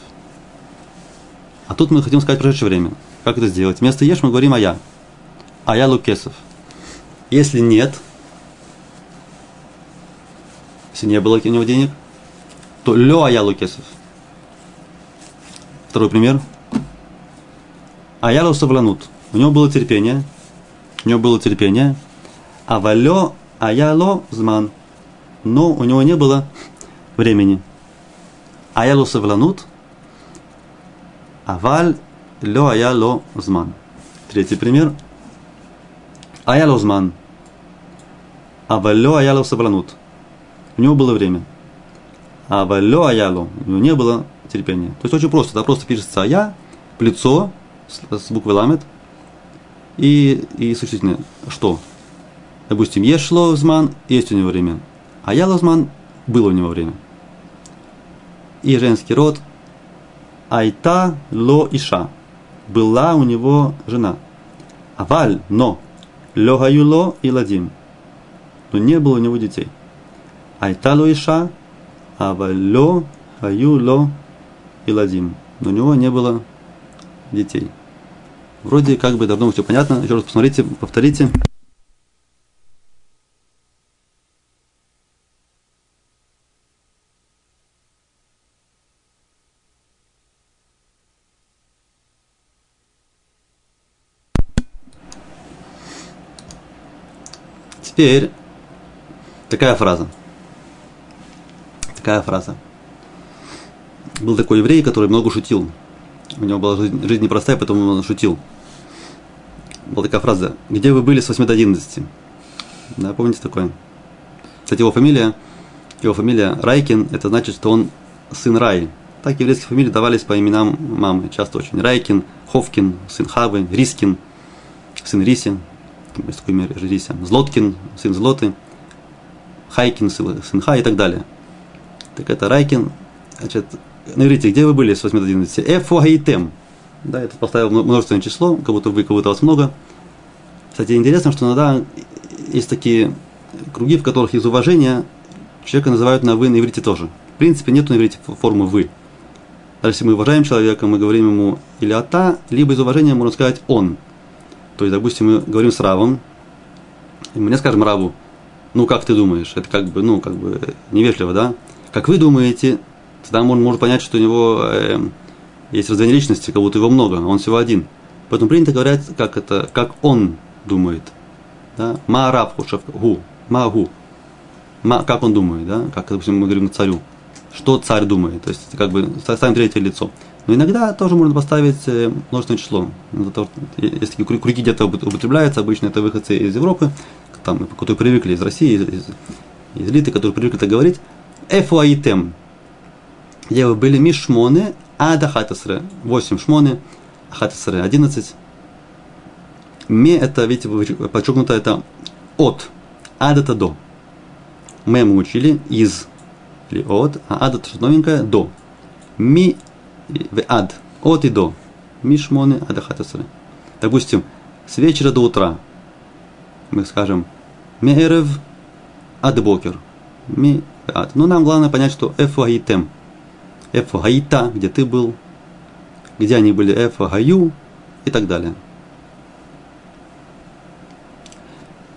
А тут мы хотим сказать прошедшее время. Как это сделать? Вместо ешь мы говорим ая а я Лукесов. Если нет, если не было у него денег, то лё а я Лукесов. Второй пример. А я Лусавланут. У него было терпение. У него было терпение. А валё а я ло зман. Но у него не было времени. А я лусавланут. А валь лё а я ло зман. Третий пример. Аяло зман. Авалё аяло сабранут. У него было время. Авалё аяло. У него не было терпения. То есть очень просто. Да, просто пишется ая, плецо с, с буквой ламет и, и существительное. Что? Допустим, ешло зман, есть у него время. А ялозман было у него время. И женский род Айта ло иша. Была у него жена. Аваль, но Лёгаюло и Ладим. Но не было у него детей. Айталу Иша, Авалё, Аюло и Ладим. Но у него не было детей. Вроде как бы давно все понятно. Еще раз посмотрите, повторите. Теперь такая фраза. Такая фраза. Был такой еврей, который много шутил. У него была жизнь, жизнь непростая, поэтому он шутил. Была такая фраза. Где вы были с 8 до 11? Да, помните такое? Кстати, его фамилия, его фамилия Райкин, это значит, что он сын Рай. Так еврейские фамилии давались по именам мамы, часто очень. Райкин, Ховкин, сын Хавы, Рискин, сын Риси мир Рися, Злоткин, сын Злоты, Хайкин, сын Ха и так далее. Так это Райкин, значит, ну, видите, где вы были с 8 до 11? Эфо Хайтем. Да, это поставил множественное число, как будто вы, как будто вас много. Кстати, интересно, что иногда есть такие круги, в которых из уважения человека называют на «вы» на иврите тоже. В принципе, нет на иврите формы «вы». Даже если мы уважаем человека, мы говорим ему или «ата», либо из уважения можно сказать «он». То есть, допустим, мы говорим с Равом, и мы скажем Раву, ну как ты думаешь, это как бы, ну, как бы невежливо, да? Как вы думаете, тогда он может понять, что у него э, есть раздвоение личности, как будто его много, а он всего один. Поэтому принято говорить, как это, как он думает. Да? Ма раб гу, ма гу. Ма, как он думает, да? Как, допустим, мы говорим царю. Что царь думает? То есть, как бы ставим третье лицо. Но иногда тоже можно поставить э, множественное число. Если такие круги где-то употребляются, обычно это выходцы из Европы, там, которые привыкли из России, из, из, из элиты, которые привыкли так говорить. Эфуаитем. Где вы были мишмоны, ада хатасре. 8 шмоны, хатасре 11. Ме это, видите, подчеркнуто это от. Ад это до. Мы мы учили из или от, а ад это что новенькое до. ми в ад, от и до. Ми шмоны адахатасры. Допустим, с вечера до утра мы скажем меэрев адбокер. Ми ад. Но нам главное понять, что эфу гаитем. Эфу гаита, где ты был, где они были эфу гаю и так далее.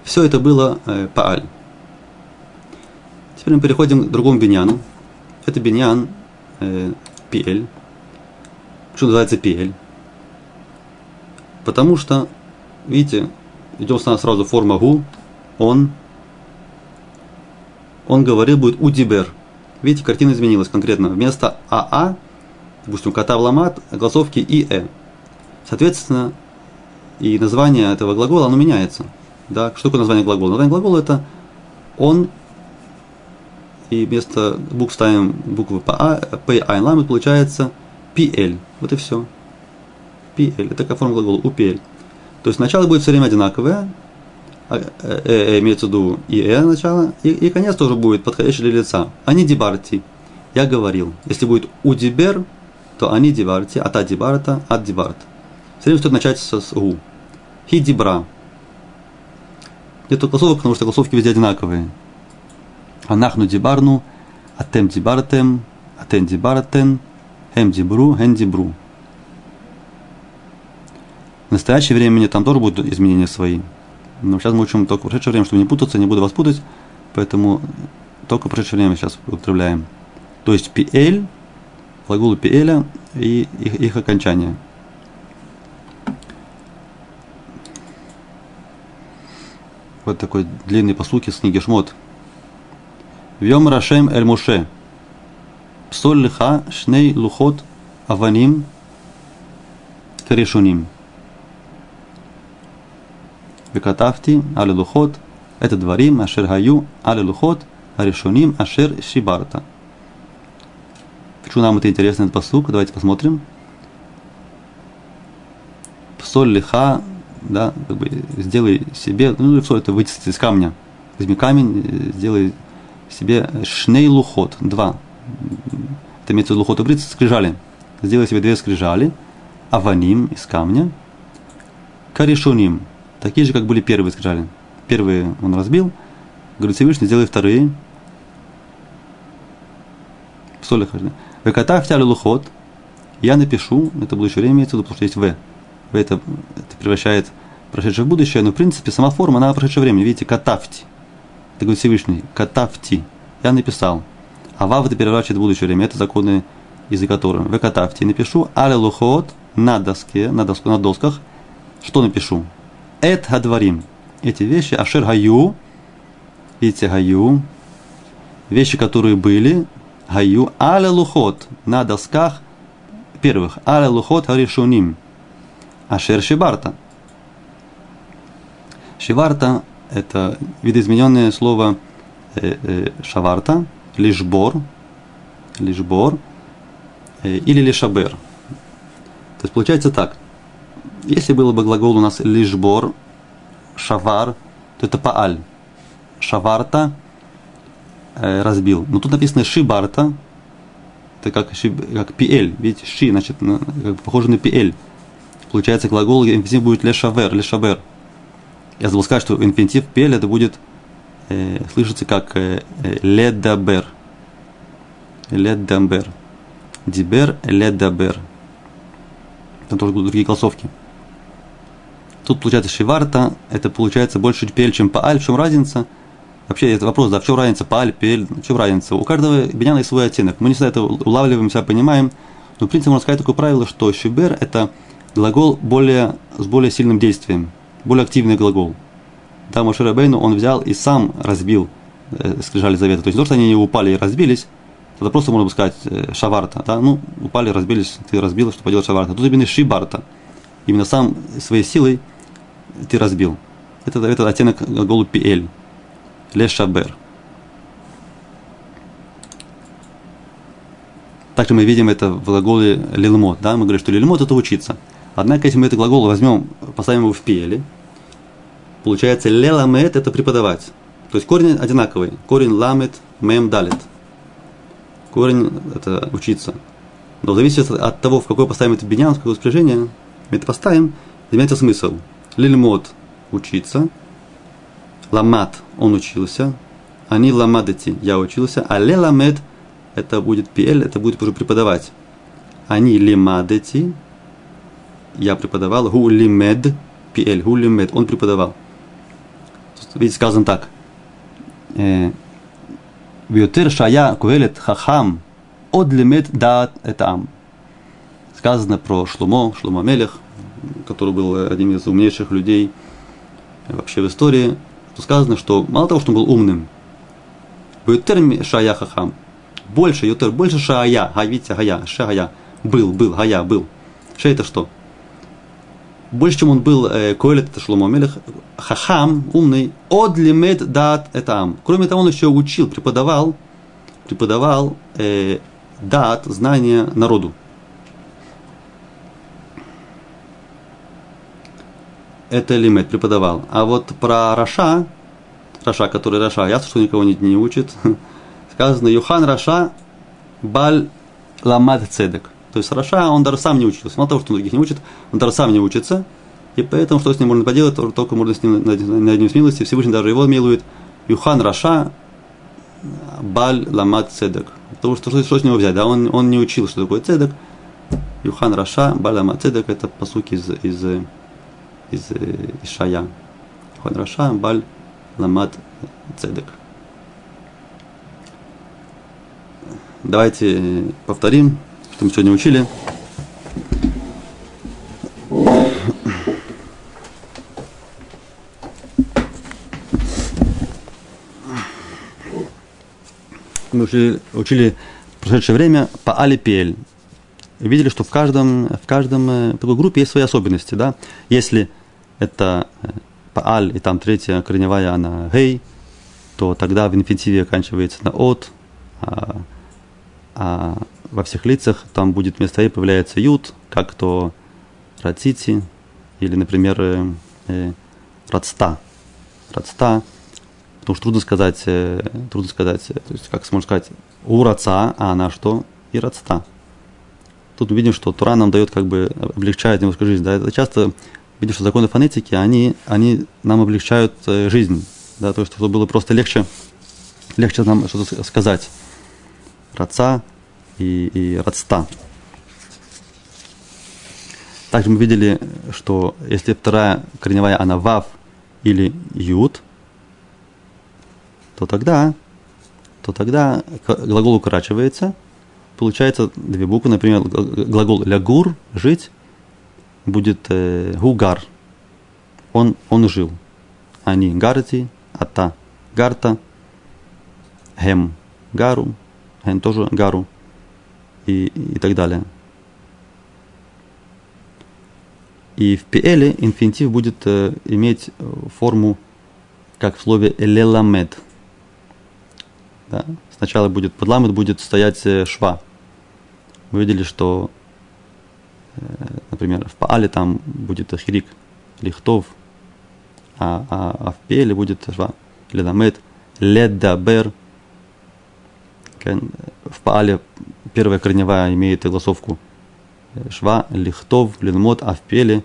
Все это было э, пааль. Теперь мы переходим к другому биньяну. Это биньян э, пиэль. Почему называется пиэль? Потому что, видите, идем сразу форма гу, он, он говорил, будет удибер. Видите, картина изменилась конкретно. Вместо АА, допустим, кота в ламат, голосовки и э. Соответственно, и название этого глагола, оно меняется. Да? Что такое название глагола? Название глагола это он и вместо букв ставим буквы ПА, П, А, Н, получается PL. Вот и все. PL. Это такая форма глагола UPL. То есть начало будет все время одинаковое, а, э, э, имеется в виду и э начало, и, и конец тоже будет подходящий для лица. Они дебарти. Я говорил. Если будет удибер, то они дебарти, а та дебарта, от дебарт. Все время стоит начать с, с у. Хи дибра. Нет голосовок, потому что голосовки везде одинаковые. Анахну дибарну, атем дибартем, атен дибартен, хем дибру, хен дибру. В настоящее время там тоже будут изменения свои. Но сейчас мы учим только прошедшее время, чтобы не путаться, не буду вас путать, поэтому только прошедшее время сейчас употребляем. То есть PL, глаголы PL и их, их окончание. Вот такой длинный посук из книги Шмот. Вьем Рашем Эль Муше. Псоль лиха шней лухот аваним каришуним. Векатавти али лухот это дворим ашер гаю али лухот аришуним ашер шибарта. Почему нам это интересно, этот посук? Давайте посмотрим. Псоль лиха, да, как бы сделай себе, ну, что это вытесать из камня. Возьми камень, сделай себе шней лухот, два. Это имеется в виду лухот ибрит, скрижали. Сделай себе две скрижали, аваним из камня, каришуним, такие же, как были первые скрижали. Первые он разбил, говорит Всевышний, сделай вторые. Соль Веката в лухот, я напишу, это будущее время имеется в виду, потому что есть В. В это, это превращает прошедшее в будущее, но в принципе сама форма, она прошедшее время. Видите, катафти. Это говорит Всевышний. Катафти. Я написал. А вав это переворачивает будущее время. Это законы языка Торы. В катафти. Напишу аля лухот на доске, на, доску, на досках. Что напишу? Эт гадварим. Эти вещи. Ашер гаю. Видите, гаю. Вещи, которые были. Гаю. Аля лухот. На досках первых. Аля лухот харишуним. Ашер шибарта. Шиварта – это видоизмененное слово э, э, шаварта, лишбор, лишбор э, или лишабер. То есть получается так. Если было бы глагол у нас лишбор, шавар, то это пааль. Шаварта э, разбил. Но тут написано шибарта, это как, шиб, как пиэль. Видите, ши, значит, как бы похоже на пиэль. Получается, глагол инфинитив будет лешавер, лешабер. Я забыл сказать, что инфинитив пель это будет э, слышится как э, э ледабер. Ледабер. Дибер, ледабер. Там тоже будут другие голосовки. Тут получается шиварта, это получается больше пель, чем пааль. В чем разница? Вообще, это вопрос, да, в чем разница пааль, пель, в чем разница? У каждого беняна есть свой оттенок. Мы не всегда это улавливаем, себя понимаем. Но, в принципе, можно сказать такое правило, что шибер – это глагол более, с более сильным действием более активный глагол. Да, Моше Бейну он взял и сам разбил э, скрижали завета. То есть не то, что они не упали и разбились, это просто можно бы сказать э, шаварта. Да? Ну, упали, разбились, ты разбил, что поделать шаварта. Тут именно шибарта. Именно сам своей силой ты разбил. Это, это оттенок глагола пиэль. Ле шабер. Также мы видим это в глаголе лилмот. Да? Мы говорим, что лилмот это учиться. Однако, если мы этот глагол возьмем, поставим его в пиэле, Получается, леламет – это преподавать. То есть корень одинаковый. Корень ламет, мем, далит. Корень – это учиться. Но зависит от того, в какой поставим это биньян, в какое спряжение мы это поставим, изменяется смысл. Лильмот – учиться, ламат – он учился, они ламадати – я учился, а леламед – это будет пиэль, это будет уже преподавать. Они лимадати – я преподавал, гу лимед – пиэль, гу лимед – он преподавал. Видите, сказано так. Э, Вьютер шая куэлет хахам от лимед дат этам. Сказано про Шлумо, Шлумо Мелех, который был одним из умнейших людей вообще в истории, что сказано, что мало того, что он был умным, Ютер шая хахам, больше, ютер, больше шая, видите, гая, шая, был, был, гая, был. Ше это что? Больше, чем он был э, Коэлет, это Шломо Мелех, хахам, умный, от лимед дат этам. Кроме того, он еще учил, преподавал, преподавал э, дат, знания народу. это לימד преподавал. А вот про רשע, רשע, который רשע, ясно, что никого не, не учит, сказано, יוחן רשע בל למד צדק. То есть רשע, он даже сам не учился. Мало того, что он других не учит, он даже сам не учится. И поэтому, что с ним можно поделать, только можно с ним над ним смилости. Всевышний даже его милует. יוחן רשע בל למד צדק. Потому что, что, что с него взять? Да? Он, он не учил, что такое צדק. יוחן רשע בל למד צדק. Это по сути из, из из Ишая. יוחן רשע בל למד צדק. Давайте повторим, что мы сегодня учили. Мы учили, учили в прошедшее время по Алипель видели, что в каждом, в каждом э, такой группе есть свои особенности. Да? Если это э, пааль, и там третья корневая, она гей, то тогда в инфинитиве оканчивается на от, а, а во всех лицах там будет вместо «и» появляется «ют», как то «рацити» или, например, э, э, «рацта». «Рацта», потому что трудно сказать, э, трудно сказать, то есть, как можно сказать, «у раца», а она что? «И рацта». Тут мы видим, что Тура нам дает, как бы облегчает немножко жизнь. Да? Это часто видим, что законы фонетики, они, они нам облегчают э, жизнь. Да? То есть, чтобы было просто легче, легче нам что-то сказать. Раца и, и рацта. Также мы видели, что если вторая корневая, она вав или ют, то тогда, то тогда глагол укорачивается – получается две буквы, например, глагол лягур, жить, будет э, гугар, он, он жил. Они гарти, ата, гарта, хем, гару, хем тоже гару и, и так далее. И в пиэле инфинитив будет э, иметь форму, как в слове элеламед. Да? Сначала будет подламет, будет стоять э, шва мы видели, что, э, например, в Паале там будет Ахирик, Лихтов, а, а, а в Пеле будет Шва, Ледамет, Ледабер. В Паале первая корневая имеет огласовку Шва, Лихтов, Ледмот, а в Пеле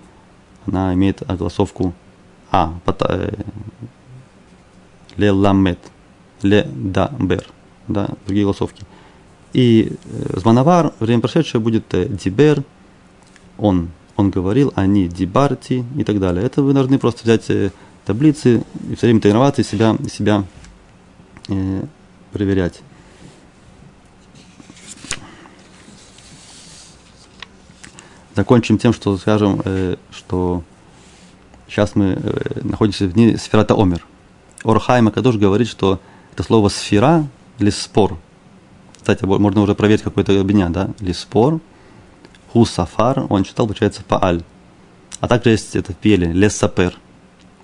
она имеет огласовку А, э, Леламет, Ледабер, да, другие голосовки. И э, Змановар, время прошедшее, будет э, Дибер, он, он говорил, они Дибарти и так далее. Это вы должны просто взять таблицы и все время тренироваться и себя, себя э, проверять. Закончим тем, что скажем, э, что сейчас мы э, находимся в дни Сферата Омер. Орхайма Кадош говорит, что это слово сфера или спор – кстати, можно уже проверить какой-то обвиня, да? Лиспор, Хусафар, он читал, получается, Пааль. А также есть это в Пеле, Лесапер.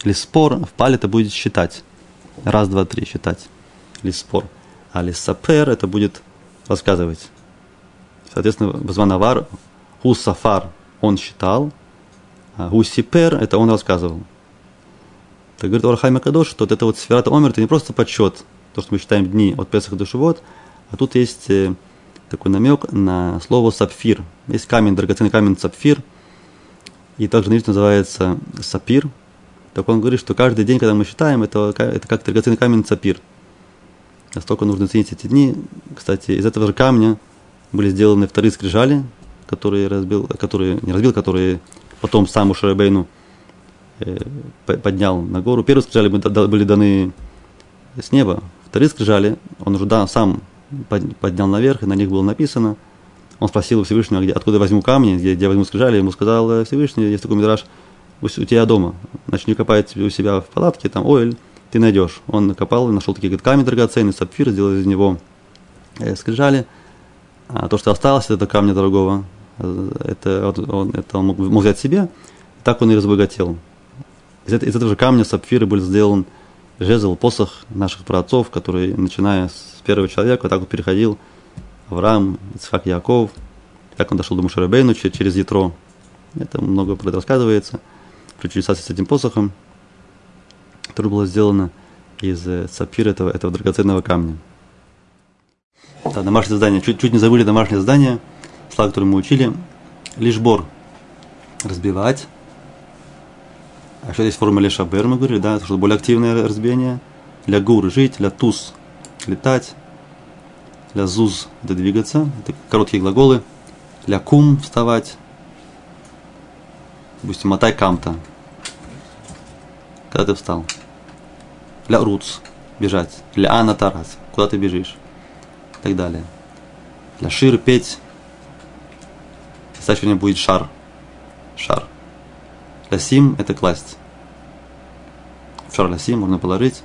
Лиспор в Пале это будет считать. Раз, два, три считать. Лиспор. А Лесапер это будет рассказывать. Соответственно, Базванавар, Хусафар он считал, а Хусипер это он рассказывал. Так говорит Орхайма Кадош, что вот это вот сферата Омер, это не просто подсчет, то, что мы считаем дни от Песаха до Шивот, а тут есть э, такой намек на слово сапфир. Есть камень, драгоценный камень сапфир, и также на называется сапир. Так он говорит, что каждый день, когда мы считаем, это, это как драгоценный камень сапир. Настолько нужно ценить эти дни. Кстати, из этого же камня были сделаны вторые скрижали, которые разбил, которые не разбил, которые потом сам Ушарабейну э, поднял на гору. Первые скрижали были даны с неба, вторые скрижали он уже да, сам поднял наверх, и на них было написано. Он спросил Всевышнего, где, откуда возьму камни, где, где возьму скрижали. Ему сказал «Э, Всевышний, есть такой мидраж у, у тебя дома. Начни копать у себя в палатке, там оэль, ты найдешь. Он копал, нашел такие камни драгоценные, сапфир, сделал из него э, скрижали. А то, что осталось, это камня дорогого, это он, это он мог, мог взять себе. Так он и разбогател. Из, из этого же камня сапфира был сделан жезл, посох наших праотцов, который, начиная с первого человека, так вот переходил Авраам, Ицхак, Яков, как он дошел до Мушарабейну через Ятро. Это много про это рассказывается, про чудеса с этим посохом, которое было сделано из э, сапфира этого, этого драгоценного камня. Да, домашнее задание. Чуть, чуть не забыли домашнее задание, слова, которое мы учили. Лишь бор разбивать, а еще есть форма лешабер, мы говорили, да, что более активное разбиение. Для гур жить, для туз летать, для зуз это двигаться, это короткие глаголы. Для кум вставать, допустим, мотай камта, когда ты встал. Для руц бежать, для ана тарас, куда ты бежишь, и так далее. Для шир петь, следующий будет шар, шар. Ласим – это класть. В шар ласим можно положить.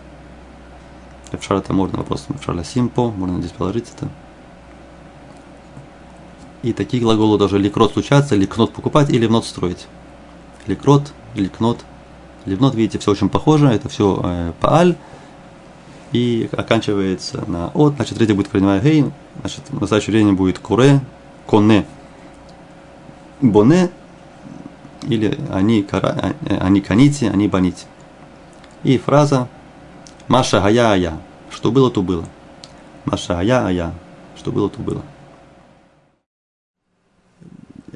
В шар это можно вопрос. В шар ласим по, можно здесь положить это. И такие глаголы даже ликрот случаться, ликнот покупать или внот строить. Ликрот, ликнот. Ливнот, видите, все очень похоже, это все э, пааль. И оканчивается на от, значит, третье будет корневая гей, значит, в настоящее время будет куре, коне, боне, или они, они каните, они баните. И фраза Маша гая ая. Что было, то было. Маша гая ая. Что было, то было.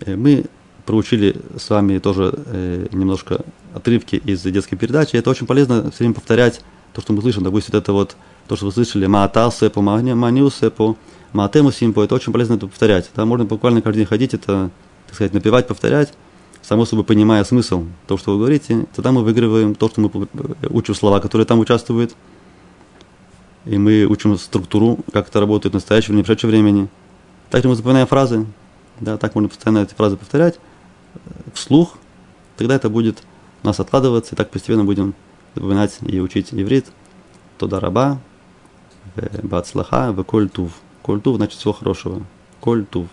Э, мы проучили с вами тоже э, немножко отрывки из детской передачи. Это очень полезно все время повторять то, что мы слышим. Допустим, это вот, то, что вы слышали, маатал сепо, манил сепо, маатему симпо. Это очень полезно это повторять. Да, можно буквально каждый день ходить, это, так сказать, напевать, повторять само собой понимая смысл того, что вы говорите, тогда мы выигрываем то, что мы учим слова, которые там участвуют, и мы учим структуру, как это работает в настоящем времени, в прошедшем времени. Также мы запоминаем фразы, да, так можно постоянно эти фразы повторять вслух, тогда это будет у нас откладываться, и так постепенно будем запоминать и учить иврит. Тода раба, бацлаха, в коль тув. Коль тув значит всего хорошего. Коль тув.